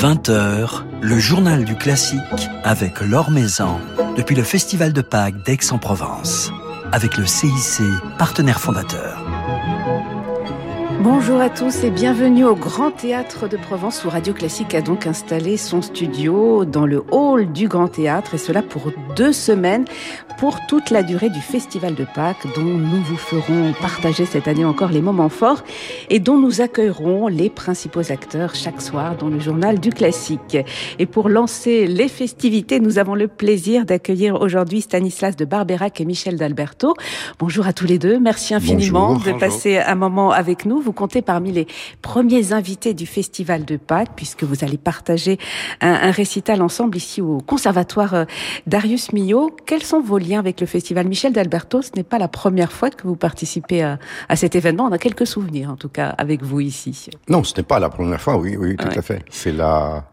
20h, le journal du classique avec Laure Maison depuis le Festival de Pâques d'Aix-en-Provence avec le CIC, partenaire fondateur. Bonjour à tous et bienvenue au Grand Théâtre de Provence où Radio Classique a donc installé son studio dans le hall du Grand Théâtre et cela pour deux semaines pour toute la durée du Festival de Pâques dont nous vous ferons partager cette année encore les moments forts et dont nous accueillerons les principaux acteurs chaque soir dans le journal du classique. Et pour lancer les festivités, nous avons le plaisir d'accueillir aujourd'hui Stanislas de Barberac et Michel d'Alberto. Bonjour à tous les deux. Merci infiniment de passer un moment avec nous. Vous comptez parmi les premiers invités du Festival de Pâques puisque vous allez partager un, un récital ensemble ici au Conservatoire euh, Darius Milhaud. Quels sont vos liens avec le festival Michel d'Alberto. Ce n'est pas la première fois que vous participez à, cet événement. On a quelques souvenirs, en tout cas, avec vous ici. Non, ce n'est pas la première fois, oui, oui, tout à fait. C'est la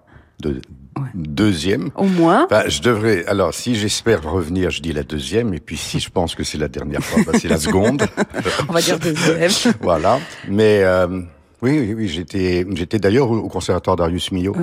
deuxième. Au moins. je devrais. Alors, si j'espère revenir, je dis la deuxième, et puis si je pense que c'est la dernière fois, bah, c'est la seconde. On va dire deuxième. voilà. Mais euh, oui, oui, oui, j'étais, j'étais d'ailleurs au conservatoire Darius Milhaud.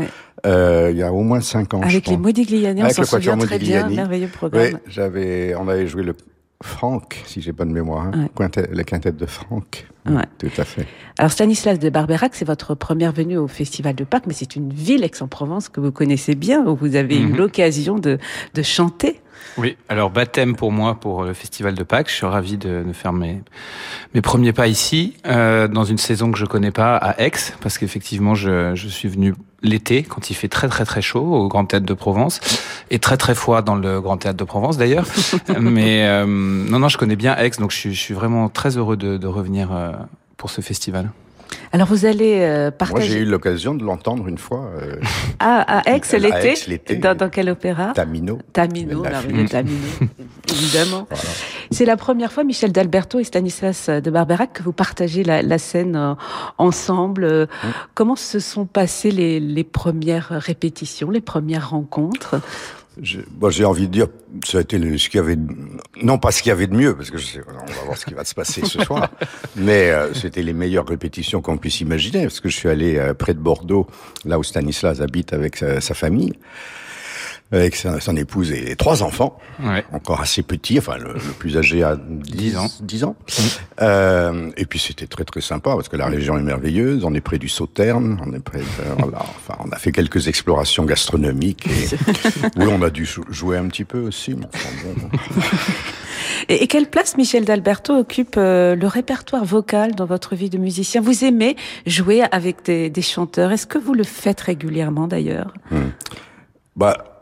Euh, il y a au moins cinq ans. Avec les Modigliani, on s'en souvient très bien, merveilleux programme. Oui, j'avais, on avait joué le Franck, si j'ai bonne mémoire, hein. la quintette de Franck. Ouais. Tout à fait. Alors Stanislas de Barberac, c'est votre première venue au Festival de Pâques, mais c'est une ville Aix-en-Provence que vous connaissez bien, où vous avez eu mhm. l'occasion de, de chanter. Oui, alors baptême pour moi pour le Festival de Pâques. Je suis ravi de, de faire mes, mes premiers pas ici, euh, dans une saison que je connais pas à Aix, parce qu'effectivement je, je suis venu l'été quand il fait très très très chaud au Grand Théâtre de Provence et très très froid dans le Grand Théâtre de Provence d'ailleurs. Mais euh, non non, je connais bien Aix, donc je suis, je suis vraiment très heureux de, de revenir euh, pour ce festival. Alors vous allez euh, partager. Moi j'ai eu l'occasion de l'entendre une fois. Euh, à, Aix l'été? Dans, dans quel opéra? Tamino. Tamino, Tamino, évidemment. C'est la première fois, Michel d'Alberto et Stanislas de Barberac, que vous partagez la, scène euh, ensemble. Comment se sont passées les, les premières répétitions, les premières rencontres? J'ai envie de dire, ça a été ce qu'il y avait, non pas ce qu'il y avait de mieux, parce que je sais, on va voir ce qui va se passer ce soir, mais euh, c'était les meilleures répétitions qu'on puisse imaginer, parce que je suis allé euh, près de Bordeaux, là où Stanislas habite avec sa famille avec son épouse et trois enfants, encore assez petits, enfin le, plus âgé a 10 ans. 10 ans. Euh, et puis c'était très très sympa parce que la région est merveilleuse, on est près du Sauterne, on est près voilà, enfin on a fait quelques explorations gastronomiques et oui, on a dû jouer un petit peu aussi. Et, quelle place Michel d'Alberto occupe euh, le répertoire vocal dans votre vie de musicien? Vous aimez jouer avec des, des chanteurs Est-ce que vous le faites régulièrement d'ailleurs? Hmm. Bah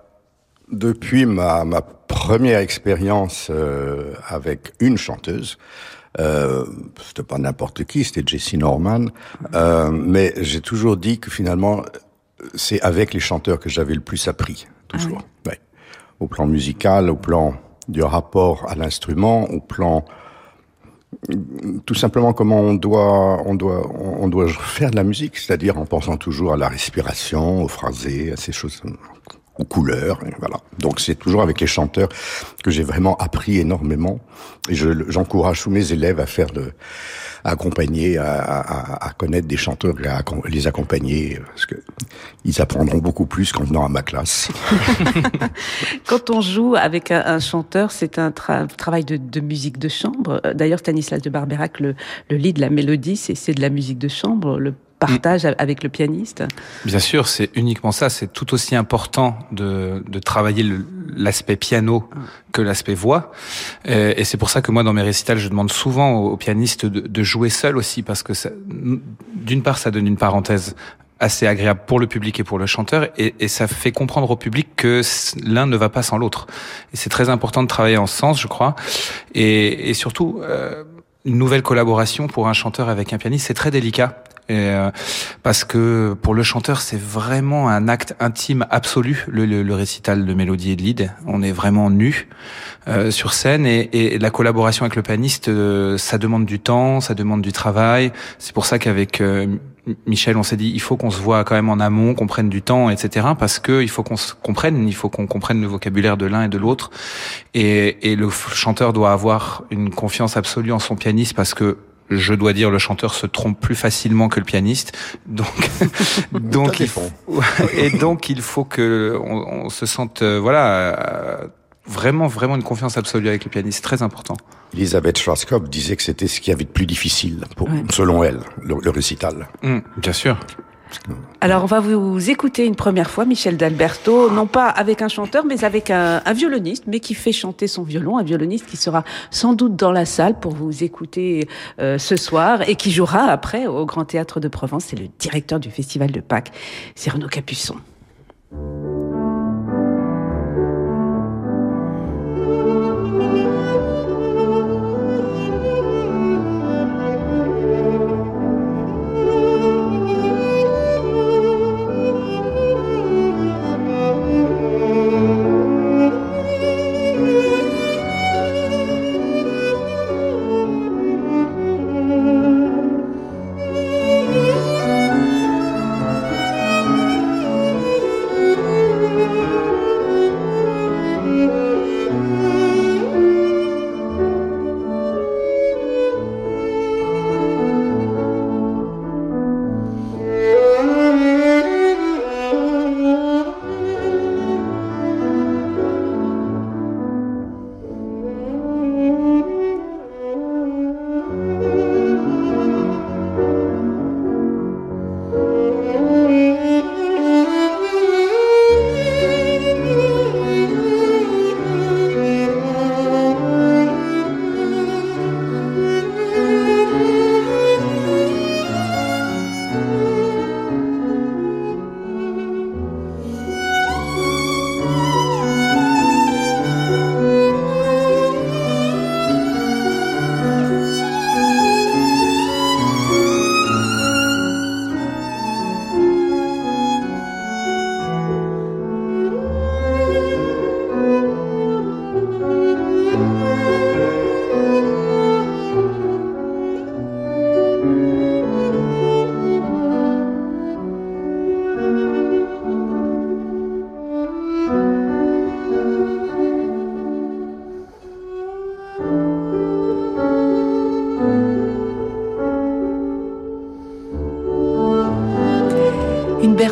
depuis ma, ma première expérience euh, avec une chanteuse, euh, c'était pas n'importe qui, c'était Jessie Norman, euh, mais j'ai toujours dit que finalement c'est avec les chanteurs que j'avais le plus appris, toujours. Ah ouais. Au plan musical, au plan du rapport à l'instrument, au plan tout simplement comment on doit on doit on doit faire de la musique, c'est-à-dire en pensant toujours à la respiration, au phrasé, à ces choses aux couleurs, voilà. Donc c'est toujours avec les chanteurs que j'ai vraiment appris énormément. Et j'encourage tous mes élèves à faire de, à accompagner, à, à, à, connaître des chanteurs, et à les accompagner, parce que ils apprendront beaucoup plus qu'en venant à ma classe. Quand on joue avec un, chanteur, c'est un travail de, musique de chambre. D'ailleurs, Stanislas de Barberac, le, le lit de la mélodie, c'est de la musique de chambre. Le partage avec le pianiste? Bien sûr, c'est uniquement ça. C'est tout aussi important de, de travailler l'aspect piano que l'aspect voix. Euh, et, c'est pour ça que moi, dans mes récitals, je demande souvent aux, pianistes de, de, jouer seul aussi, parce que d'une part, ça donne une parenthèse assez agréable pour le public et pour le chanteur, et, et ça fait comprendre au public que l'un ne va pas sans l'autre. Et c'est très important de travailler en sens, je crois, et, et surtout. Euh, une nouvelle collaboration pour un chanteur avec un pianiste, c'est très délicat. Et, euh, parce que pour le chanteur, c'est vraiment un acte intime absolu, le, le, récital de mélodie et de lead. On est vraiment nu euh, sur scène et, et, la collaboration avec le pianiste, euh, ça demande du temps, ça demande du travail. C'est pour ça qu'avec Michel, on s'est dit, il faut qu'on se voit quand même en amont, qu'on prenne du temps, etc. Parce que il faut qu'on se comprenne, il faut qu'on comprenne le vocabulaire de l'un et de l'autre. Et, et le chanteur doit avoir une confiance absolue en son pianiste parce que je dois dire, le chanteur se trompe plus facilement que le pianiste. Donc, donc il faut, et donc il faut que on, se sente, euh, voilà, vraiment, vraiment une confiance absolue avec le pianiste, très important. Elisabeth Schwarzkopf disait que c'était ce qu'il y avait de plus difficile, pour, selon elle, le, récital. Mmh, bien sûr. Alors, on va vous écouter une première fois, Michel d'Alberto, non pas avec un chanteur, mais avec un, violoniste, mais qui fait chanter son violon, un violoniste qui sera sans doute dans la salle pour vous écouter euh, ce soir et qui jouera après au Grand Théâtre de Provence. C'est le directeur du Festival de Pâques, c'est Renaud Capuçon.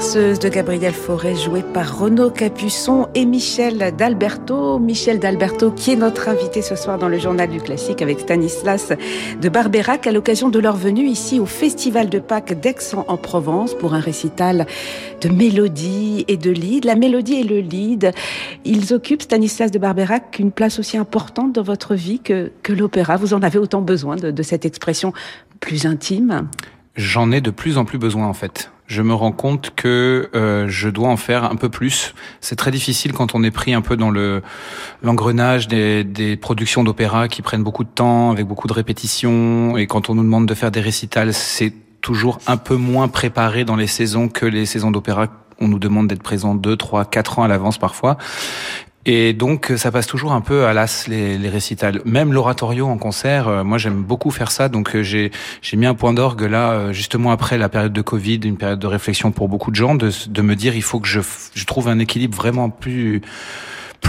De Gabriel Fauré, jouée par Renaud Capuçon et Michel d'Alberto. Michel d'Alberto, qui est notre invité ce soir dans le Journal du Classique avec Stanislas de Barberac à l'occasion de leur venue ici au Festival de Pâques d'Aix-en-Provence pour un récital de mélodie et de lead. La mélodie et le lead, ils occupent, Stanislas de Barberac, une place aussi importante dans votre vie que, l'opéra. Vous en avez autant besoin de cette expression plus intime? J'en ai de plus en plus besoin en fait je me rends compte que euh, je dois en faire un peu plus. C'est très difficile quand on est pris un peu dans le l'engrenage des, des productions d'opéra qui prennent beaucoup de temps, avec beaucoup de répétitions, et quand on nous demande de faire des récitals, c'est toujours un peu moins préparé dans les saisons que les saisons d'opéra on nous demande d'être présent deux, trois, quatre ans à l'avance parfois. Et donc, ça passe toujours un peu à l'as les, les récitals. Même l'oratorio en concert, euh, moi j'aime beaucoup faire ça. Donc euh, j'ai j'ai mis un point d'orgue là, euh, justement après la période de Covid, une période de réflexion pour beaucoup de gens, de, de me dire il faut que je, je trouve un équilibre vraiment plus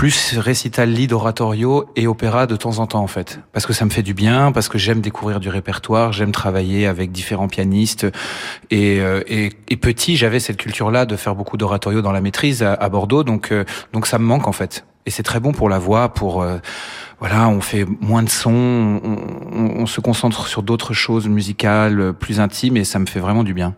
plus récital lead oratorio et opéra de temps en temps en fait. Parce que ça me fait du bien parce que j'aime découvrir du répertoire j'aime travailler avec différents pianistes. Et, euh, et, et petit j'avais cette culture là de faire beaucoup d'oratorio dans la maîtrise à, Bordeaux. Donc euh, donc ça me manque en fait. Et c'est très bon pour la voix pour euh, voilà on fait moins de sons on, se concentre sur d'autres choses musicales plus intimes et ça me fait vraiment du bien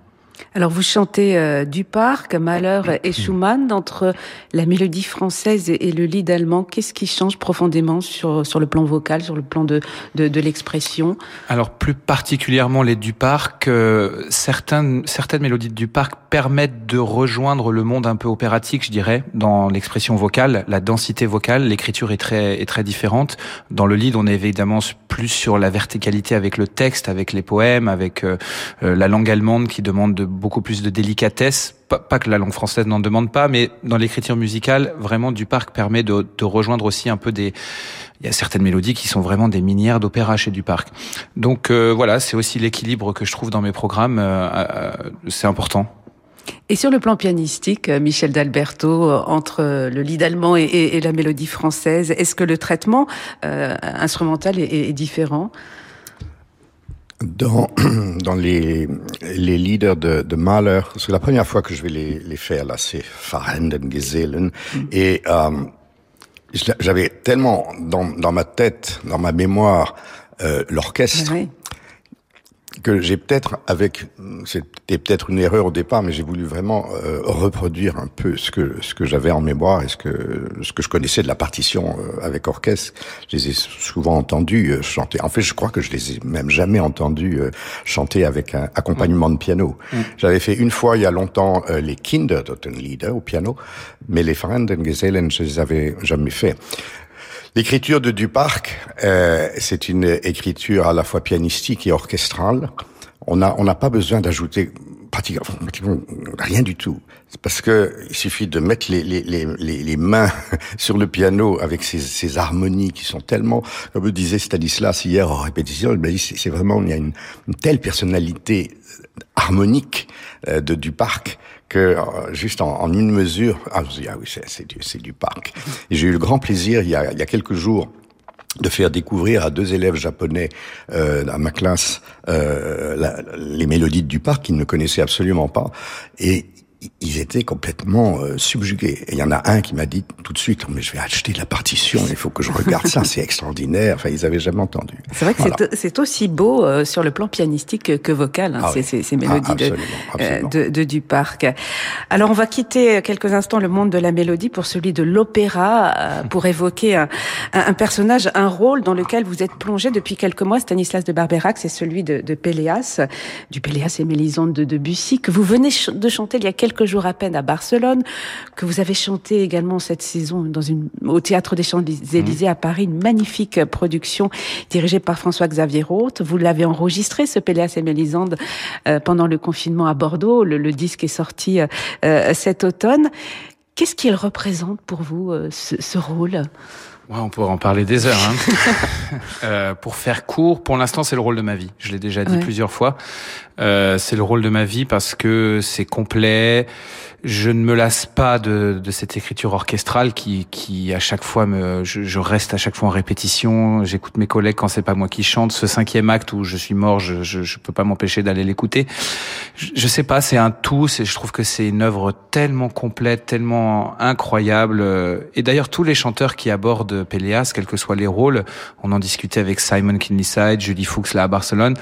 alors vous chantez euh, du parc, Malheur et Schumann, entre la mélodie française et, le lead allemand. Qu'est-ce qui change profondément sur, sur le plan vocal, sur le plan de, de, de l'expression? Alors plus particulièrement les du parc, euh, certaines, certaines mélodies du parc permettent de rejoindre le monde un peu opératique, je dirais, dans l'expression vocale, la densité vocale, l'écriture est très, est très différente. Dans le lead, on est évidemment plus sur la verticalité avec le texte, avec les poèmes, avec euh, la langue allemande qui demande de beaucoup plus de délicatesse. Pas, que la langue française n'en demande pas, mais dans l'écriture musicale, vraiment, du parc permet de, rejoindre aussi un peu des. Il y a certaines mélodies qui sont vraiment des minières d'opéra chez du parc. Donc euh, voilà, c'est aussi l'équilibre que je trouve dans mes programmes. Euh, euh, c'est important. Et sur le plan pianistique, Michel d'Alberto, entre le lead allemand et, la mélodie française, est-ce que le traitement instrumental est différent? Dans, dans les, les leaders de, de Mahler, c'est la première fois que je vais les, les faire, là, c'est Verhenden Gesellen. Mm. Et euh, j'avais tellement dans, dans ma tête, dans ma mémoire, euh, l'orchestre, que j'ai peut-être, avec, c'était peut-être une erreur au départ, mais j'ai voulu vraiment euh, reproduire un peu ce que ce que j'avais en mémoire et ce que ce que je connaissais de la partition euh, avec orchestre. Je les ai souvent entendus euh, chanter. En fait, je crois que je les ai même jamais entendus chanter avec un accompagnement de piano. Mm. J'avais fait une fois il y a longtemps les Kindertotenlieder au piano, mais les Gesellen, je les avais jamais fait. L'écriture de Duparc, euh, c'est une écriture à la fois pianistique et orchestrale. On n'a on n'a pas besoin d'ajouter pratiquement, rien du tout. Parce que il suffit de mettre les, les, les, les mains sur le piano avec ces, ces, harmonies qui sont tellement, comme disait Stanislas hier en répétition, c'est vraiment, il y a une, une telle personnalité harmonique euh, de Duparc que euh, juste en, en, une mesure, ah, ah oui, c'est du, parc. J'ai eu le grand plaisir il y a, il y a quelques jours de faire découvrir à deux élèves japonais euh, à ma classe euh, les mélodies du parc qu'ils ne connaissaient absolument pas et ils étaient complètement euh, subjugués. Et il y en a un qui m'a dit tout de suite, mais je vais acheter la partition, il faut que je regarde ça, c'est extraordinaire. Enfin, ils avaient jamais entendu. C'est vrai que c'est aussi beau euh, sur le plan pianistique que vocal, hein, ah ces, ces, mélodies ah, de, euh, de, de, du parc. Alors, on va quitter quelques instants le monde de la mélodie pour celui de l'opéra, pour évoquer un, un, personnage, un rôle dans lequel vous êtes plongé depuis quelques mois, Stanislas de Barberac, c'est celui de, de Péléas, du Péléas et Mélisande de Debussy, que vous venez de chanter il y a quelques quelques jours à peine à Barcelone, que vous avez chanté également cette saison dans une, au Théâtre des Champs-Élysées à Paris, une magnifique production dirigée par François-Xavier Roth. Vous l'avez enregistré, ce Péléas et Mélisande, euh, pendant le confinement à Bordeaux. Le, disque est sorti euh, euh, cet automne. Qu'est-ce qu'il représente pour vous, ce, ce rôle? Ouais, on pourrait en parler des heures. Hein. euh, pour faire court, pour l'instant, c'est le rôle de ma vie. Je l'ai déjà dit plusieurs fois. Euh, c'est le rôle de ma vie parce que c'est complet je ne me lasse pas de, de, cette écriture orchestrale qui, qui à chaque fois me, je, je reste à chaque fois en répétition. J'écoute mes collègues quand c'est pas moi qui chante. Ce cinquième acte où je suis mort, je, je, je peux pas m'empêcher d'aller l'écouter. Je, je, sais pas, c'est un tout. C'est, je trouve que c'est une œuvre tellement complète, tellement incroyable. Et d'ailleurs, tous les chanteurs qui abordent Péléas, quels que soient les rôles, on en discutait avec Simon Kinleyside, Julie Fuchs là à Barcelone,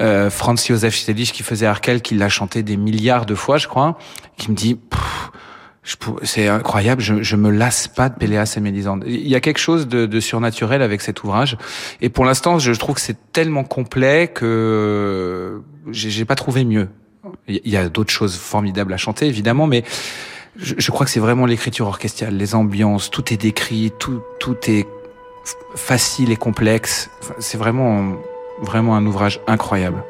euh, Franz Josef Stedlich qui faisait Arkel, qui l'a chanté des milliards de fois, je crois, qui me dit c'est incroyable, je, je me lasse pas de Péléas et Mélisande. Il y a quelque chose de, de surnaturel avec cet ouvrage. Et pour l'instant, je trouve que c'est tellement complet que j'ai pas trouvé mieux. Il y a d'autres choses formidables à chanter, évidemment, mais je, je crois que c'est vraiment l'écriture orchestrale, les ambiances, tout est décrit, tout, tout est facile et complexe. C'est vraiment, vraiment un ouvrage incroyable.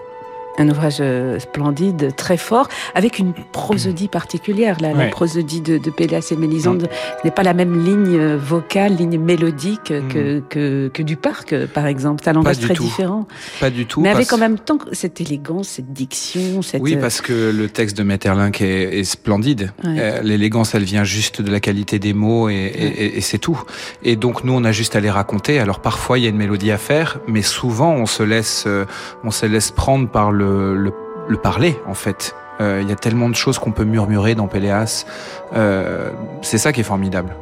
Un ouvrage euh, splendide, très fort, avec une prosodie particulière. La, la prosodie de, de Péléas et Mélisande mm. n'est pas la même ligne euh, vocale, ligne mélodique que, mm. que, que, du parc, par exemple. C'est un langage très différent. Pas du tout. Mais avec en même temps cette élégance, cette diction. Cette... Oui, parce que le texte de Metterlinck est, est splendide. Euh, l'élégance, elle vient juste de la qualité des mots et, et, et c'est tout. Et donc nous, on a juste à les raconter. Alors parfois, il y a une mélodie à faire, mais souvent, on se laisse, on se laisse prendre par le le, parler, en fait. Euh, il y a tellement de choses qu'on peut murmurer dans Péléas. Euh, c'est ça qui est formidable.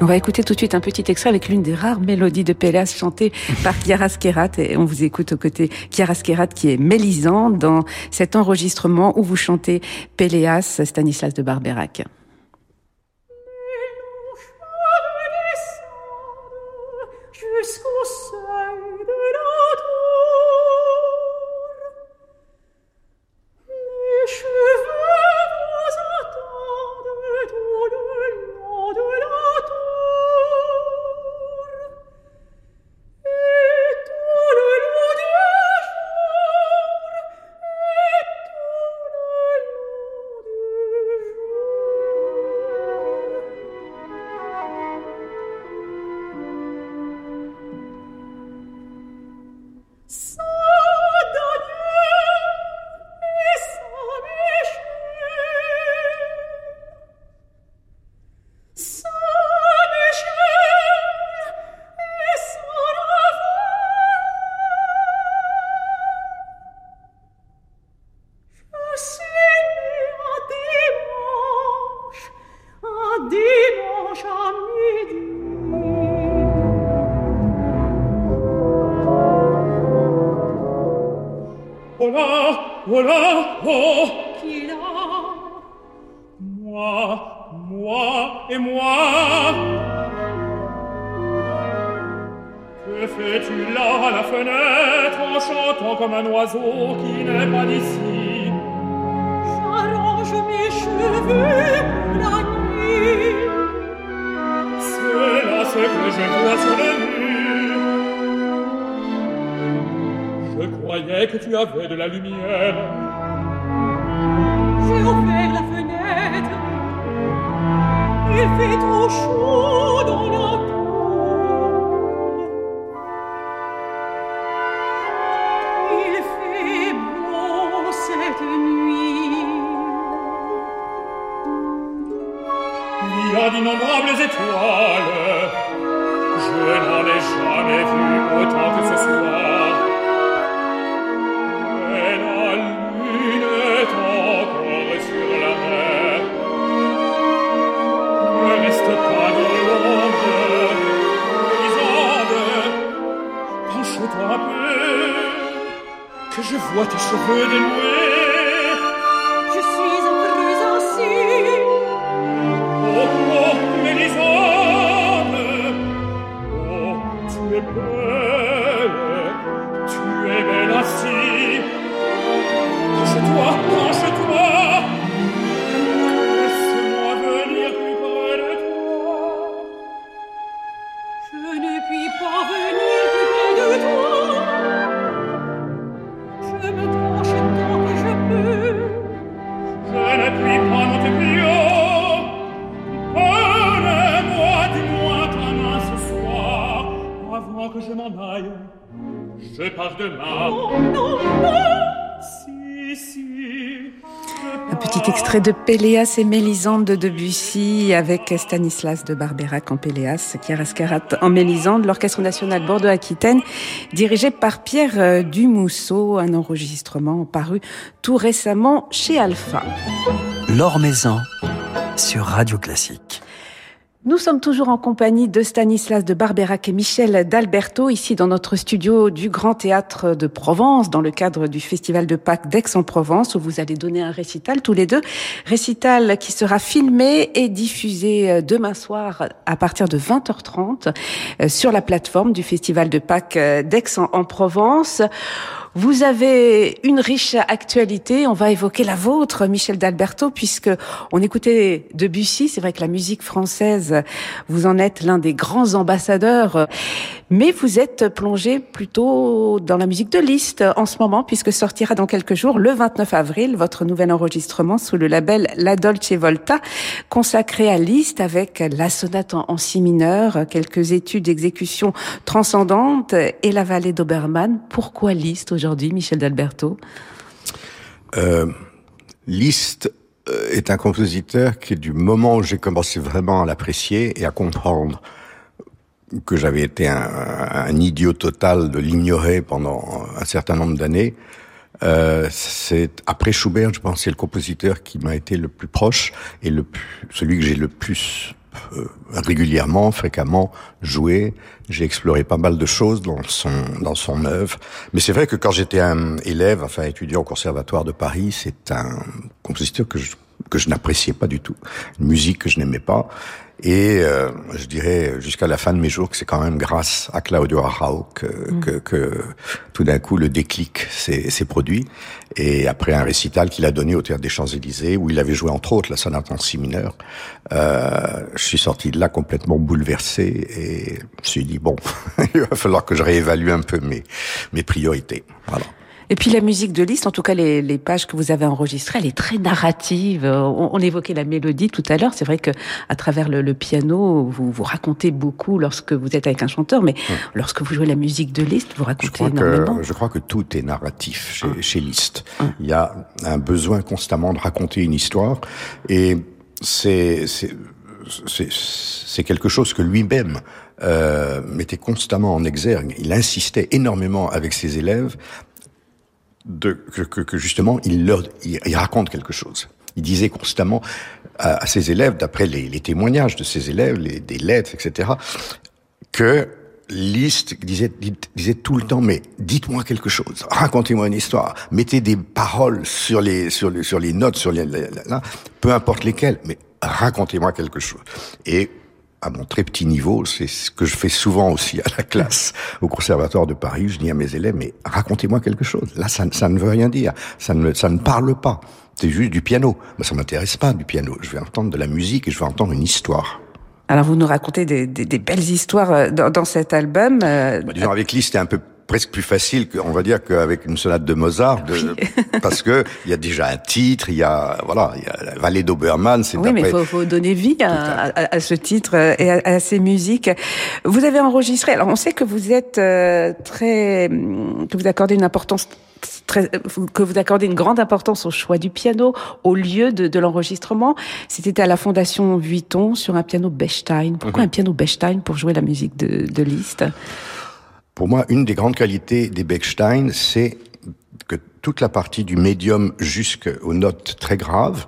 On va écouter tout de suite un petit extrait avec l'une des rares mélodies de Péléas chantée par Chiara Skerat et on vous écoute aux côtés Chiara Skerat qui est mélisant dans cet enregistrement où vous chantez Péléas Stanislas de Barberac. De la lumière. J'ai ouvert la fenêtre. Il fait trop chaud dans la de Péléas et Mélisande de Debussy avec Stanislas de Barberac en Péléas, Chiarascarat en Mélisande, l'Orchestre national Bordeaux-Aquitaine, dirigé par Pierre euh, Dumousseau, un enregistrement paru tout récemment chez Alpha. L'Or Maison sur Radio Classique. Nous sommes toujours en compagnie de Stanislas de Barberac et Michel d'Alberto, ici dans notre studio du Grand Théâtre de Provence, dans le cadre du Festival de Pâques d'Aix-en-Provence, où vous allez donner un récital tous les deux. Récital qui sera filmé et diffusé euh, demain soir à partir de 20h30 euh, sur la plateforme du Festival de Pâques euh, d'Aix-en-Provence. Vous avez une riche actualité. On va évoquer la vôtre, Michel d'Alberto, puisque on écoutait Debussy. C'est vrai que la musique française, vous en êtes l'un des grands ambassadeurs. Mais vous êtes plongé plutôt dans la musique de Liszt en ce moment, puisque sortira dans quelques jours, le 29 avril, votre nouvel enregistrement sous le label La Dolce Volta, consacré à Liszt avec la sonate en, en si mineur, quelques études d'exécution transcendantes et la vallée d'Obermann. Pourquoi Liszt aujourd'hui, Michel d'Alberto Euh, Liszt euh, est un compositeur qui, du moment où j'ai commencé vraiment à l'apprécier et à comprendre que j'avais été un, idiot total de l'ignorer pendant un certain nombre d'années, euh, c'est après Schubert, je pense, c'est le compositeur qui m'a été le plus proche et le plus, celui que j'ai le plus régulièrement, fréquemment joué. J'ai exploré pas mal de choses dans son dans son œuvre. Mais c'est vrai que quand j'étais un élève, enfin étudiant au conservatoire de Paris, c'est un compositeur que je que je n'appréciais pas du tout, une musique que je n'aimais pas. Et euh, je dirais jusqu'à la fin de mes jours que c'est quand même grâce à Claudio Arrau que, Mm. que, que tout d'un coup le déclic s'est s'est produit. Et après un récital qu'il a donné au Théâtre des Champs-Élysées, où il avait joué entre autres la sonate en si mineur, euh, je suis sorti de là complètement bouleversé et je me suis dit, bon, il va falloir que je réévalue un peu mes, mes priorités. Voilà. Et puis la musique de Liszt, en tout cas les, les pages que vous avez enregistrées, elle est très narrative. On, on évoquait la mélodie tout à l'heure. C'est vrai que à travers le, le piano, vous vous racontez beaucoup lorsque vous êtes avec un chanteur, mais lorsque vous jouez la musique de Liszt, vous Je racontez crois, énormément. que, je crois que tout est narratif chez, chez Liszt. Il y a un besoin constamment de raconter une histoire et c'est- c'est quelque chose que lui-même euh, mettait constamment en exergue. Il insistait énormément avec ses élèves de, que, que, que justement il leur il, raconte quelque chose. Il disait constamment à, ses élèves, d'après les, les témoignages de ses élèves, les, des lettres, etc., que Liszt disait, disait tout le temps, mais dites-moi quelque chose, racontez-moi une histoire, mettez des paroles sur les, sur les, sur les notes, sur les, là, peu importe lesquelles, mais racontez-moi quelque chose. Et à mon très petit niveau, c'est ce que je fais souvent aussi à la classe au conservatoire de Paris. Je dis à mes élèves, mais racontez-moi quelque chose. Là, ça, ça ne veut rien dire. Ça ne, ça ne parle pas. C'est juste du piano. Moi, ça m'intéresse pas du piano. Je vais entendre de la musique et je vais entendre une histoire. Alors vous nous racontez des, des, des belles histoires euh, dans, dans cet album. Euh, Bah, disons, avec Liszt, c'était un peu presque plus facile, que, on va dire, qu'avec une sonate de Mozart, de, parce que il y a déjà un titre, il y a voilà, il y a la vallée d'Obermann, c'est oui, mais il faut, faut donner vie à, à- à ce titre euh, et à, à ces musiques. Vous avez enregistré. Alors, on sait que vous êtes euh, très, que vous accordez une importance très, que vous accordez une grande importance au choix du piano, au lieu de, de l'enregistrement. C'était à la Fondation Vuitton sur un piano Bechstein. Pourquoi un piano Bechstein pour jouer la musique de, de Liszt? Pour moi, une des grandes qualités des Bechstein, c'est que toute la partie du médium jusqu'aux notes très graves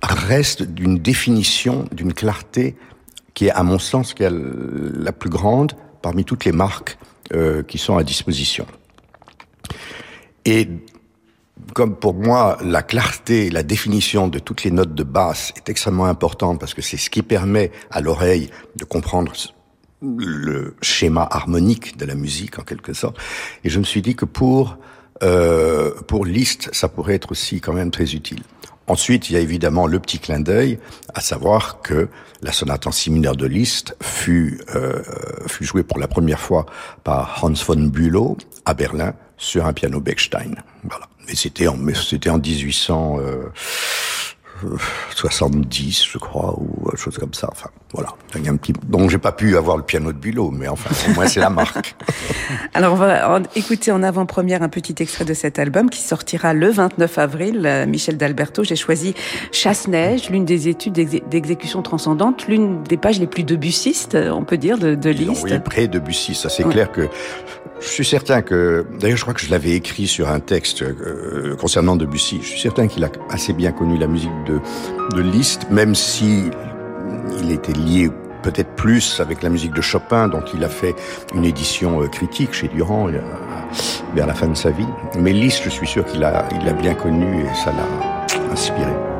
reste d'une définition, d'une clarté qui est, à mon sens, qui est la plus grande parmi toutes les marques euh, qui sont à disposition. Et comme pour moi, la clarté, la définition de toutes les notes de basse est extrêmement importante parce que c'est ce qui permet à l'oreille de comprendre le schéma harmonique de la musique en quelque sorte. Et je me suis dit que pour euh, pour Liszt, ça pourrait être aussi quand même très utile. Ensuite, il y a évidemment le petit clin d'œil, à savoir que la sonate en si mineur de Liszt fut euh, fut jouée pour la première fois par Hans von Bülow à Berlin sur un piano Bechstein. Voilà. Et c'était en c'était en 1800. Euh, 70, je crois, ou chose comme ça. Enfin, voilà. Il y a un petit... Donc, j'ai pas pu avoir le piano de Bulot, mais enfin, au moins, c'est la marque. Alors, on va en- écouter en avant-première un petit extrait de cet album qui sortira le 29 avril. Euh, Michel d'Alberto, j'ai choisi Chasse-Neige, l'une des études d'exé- d'exécution transcendante, l'une des pages les plus debussistes, on peut dire, de, de Liszt. envoyé près de Bussy. Ça, c'est Ouais. clair que je suis certain que, d'ailleurs, je crois que je l'avais écrit sur un texte euh, concernant Debussy. Je suis certain qu'il a assez bien connu la musique de, de Liszt, même si il était lié peut-être plus avec la musique de Chopin, dont il a fait une édition euh, critique chez Durand euh, vers la fin de sa vie. Mais Liszt, je suis sûr qu'il a, il l'a bien connu et ça l'a inspiré.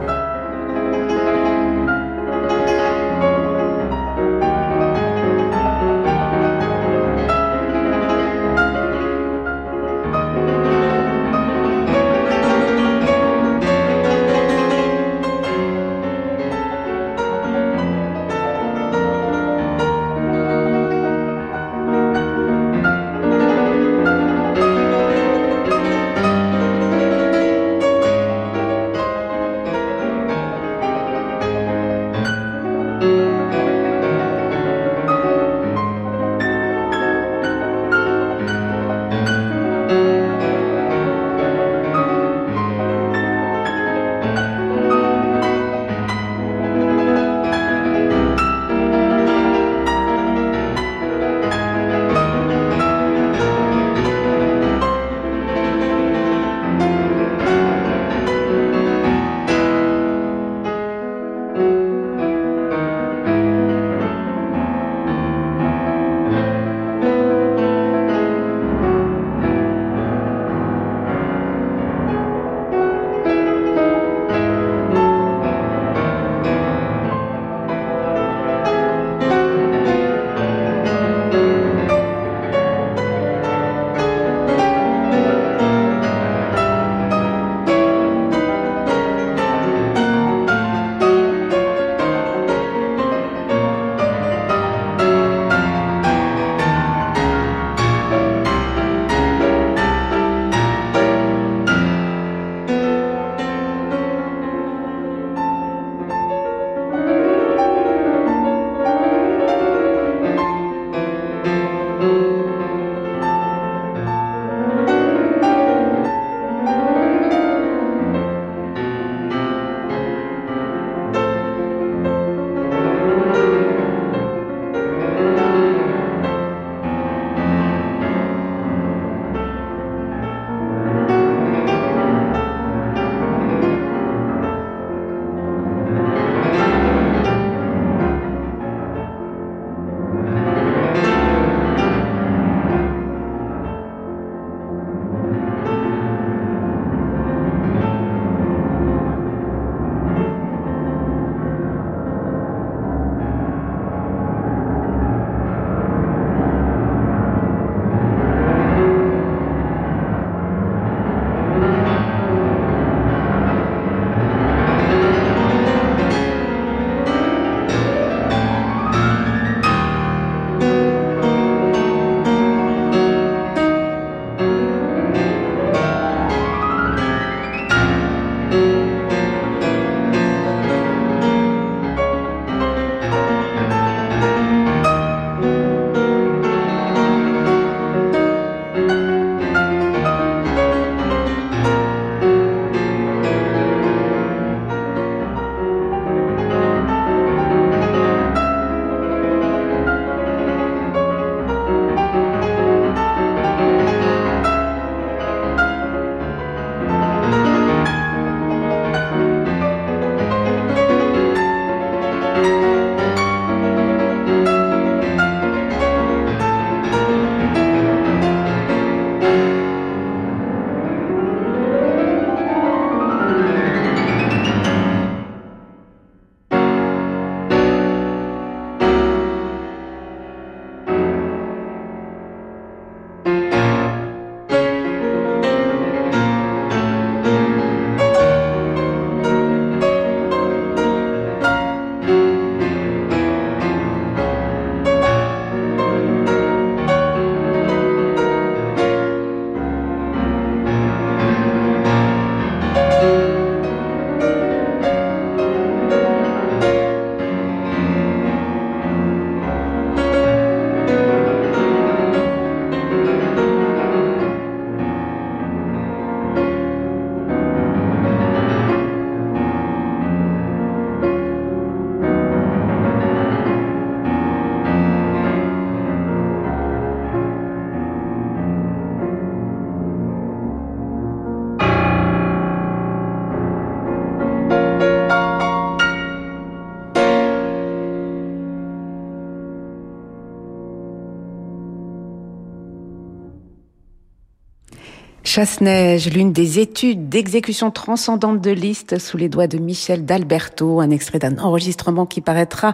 Chasse-Neige, l'une des études d'exécution transcendante de Liszt sous les doigts de Michel d'Alberto, un extrait d'un enregistrement qui paraîtra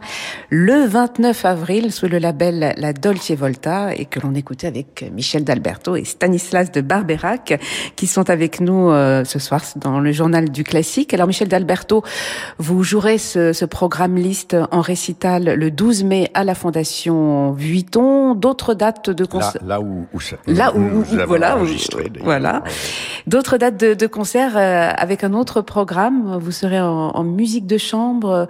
le 29 avril sous le label La Dolce Volta et que l'on écoutait avec Michel d'Alberto et Stanislas de Barberac qui sont avec nous euh, ce soir dans le journal du classique. Alors Michel d'Alberto, vous jouerez ce, ce programme Liszt en récital le 12 mai à la Fondation Vuitton. D'autres dates de concert là où, où ça- Là où, où- avons voilà, où- enregistré, d'ailleurs. Voilà. D'autres dates de, de concert euh, avec un autre programme. Vous serez en, en musique de chambre euh,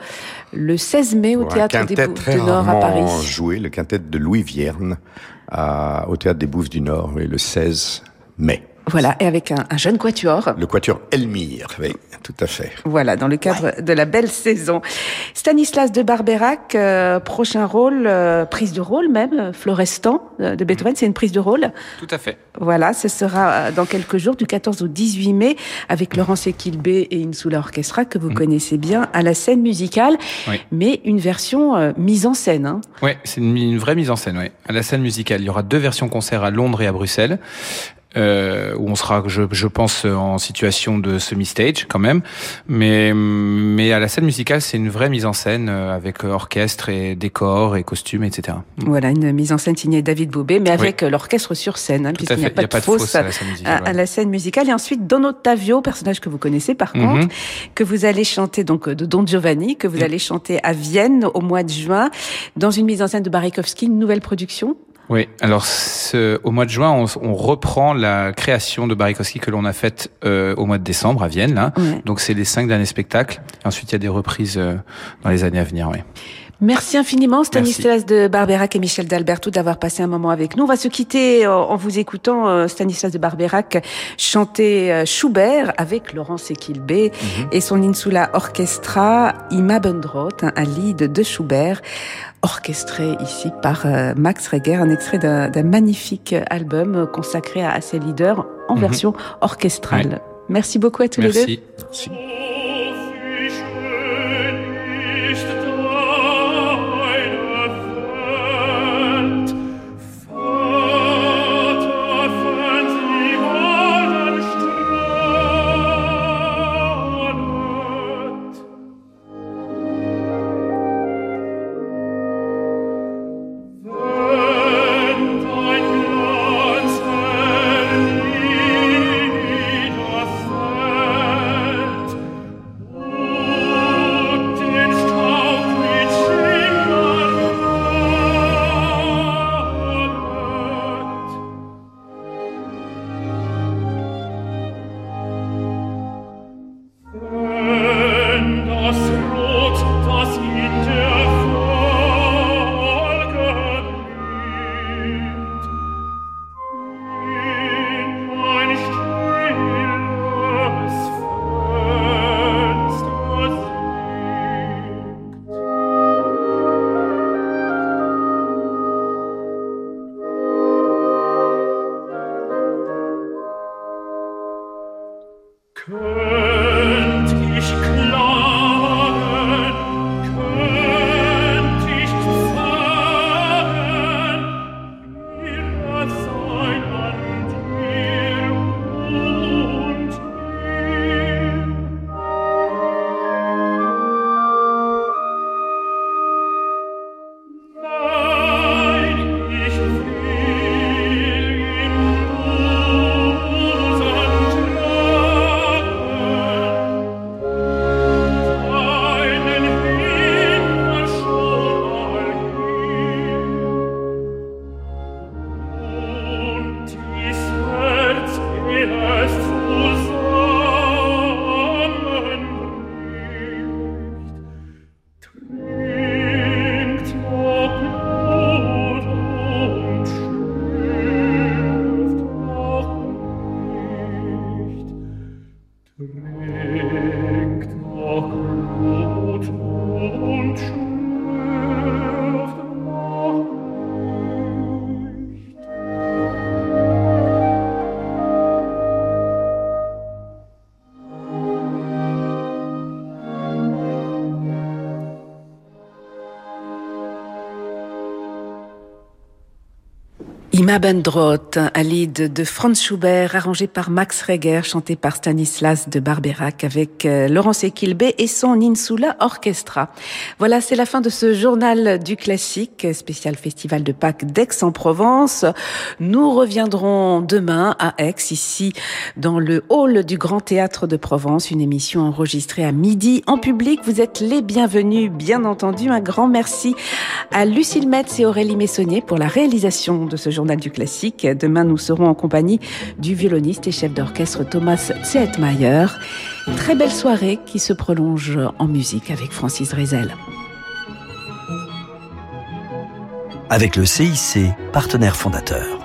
le 16 mai au théâtre des Bouffes du Nord à Paris. joué, le quintet de Louis Vierne à- au théâtre des Bouffes du Nord, oui, le 16 mai. Voilà, et avec un, un jeune quatuor. Le quatuor Elmire, oui, tout à fait. Voilà, dans le cadre de la belle saison. Stanislas de Barberac, euh, prochain rôle, euh, prise de rôle même, euh, Florestan euh, de Beethoven, c'est une prise de rôle. Tout à fait. Voilà, ce sera euh, dans quelques jours, du 14 au 18 mai, avec Laurence Equilbé et Insula Orchestra, que vous connaissez bien, à la scène musicale, Oui. mais une version euh, mise en scène. Hein. Ouais, c'est une, une vraie mise en scène. Ouais. À la scène musicale, il y aura deux versions concert à Londres et à Bruxelles. Euh, où on sera, je, je pense, en situation de semi-stage quand même, mais mais à la scène musicale, c'est une vraie mise en scène euh, avec orchestre et décor et costumes, etc. Voilà, une mise en scène signée David Bobet, mais avec euh, l'orchestre sur scène, hein, puisqu'il n'y a pas, a pas de fausse à, à la scène musicale. à- à ouais. la scène musicale. Et ensuite, Don Ottavio, personnage que vous connaissez par Mhm. contre, que vous allez chanter donc de Don Giovanni, que vous Mhm. allez chanter à Vienne au mois de juin, dans une mise en scène de Barikowski, une nouvelle production. Oui, alors ce, au mois de juin, on, on reprend la création de Barikowski que l'on a faite euh, au mois de décembre à Vienne. Là. Ouais. Donc c'est les cinq derniers spectacles. Ensuite, il y a des reprises euh, dans les années à venir. Oui. Merci infiniment Stanislas de Barberac et Michel d'Alberto d'avoir passé un moment avec nous. On va se quitter euh, en vous écoutant euh, Stanislas de Barberac chanter euh, Schubert avec Laurence Equilbé et son Insula Orchestra Ima Bundrot, un, lead de Schubert orchestré ici par Max Reger, un extrait d'un magnifique album consacré à, ses leaders en Mhm. version orchestrale. Merci beaucoup à tous les deux. Merci. Imabendrot, un lied de Franz Schubert, arrangé par Max Reger, chanté par Stanislas de Barberac avec euh, Laurence Equilbé et son Insula Orchestra. Voilà, c'est la fin de ce journal du classique, spécial festival de Pâques d'Aix-en-Provence. Nous reviendrons demain à Aix, ici, dans le hall du Grand Théâtre de Provence, une émission enregistrée à midi en public. Vous êtes les bienvenus, bien entendu. Un grand merci à Lucille Metz et Aurélie Messonnier pour la réalisation de ce journal du classique. Demain, nous serons en compagnie du violoniste et chef d'orchestre Thomas Zehetmayer. Très belle soirée qui se prolonge en musique avec Francis Rezel. Avec le CIC, partenaire fondateur.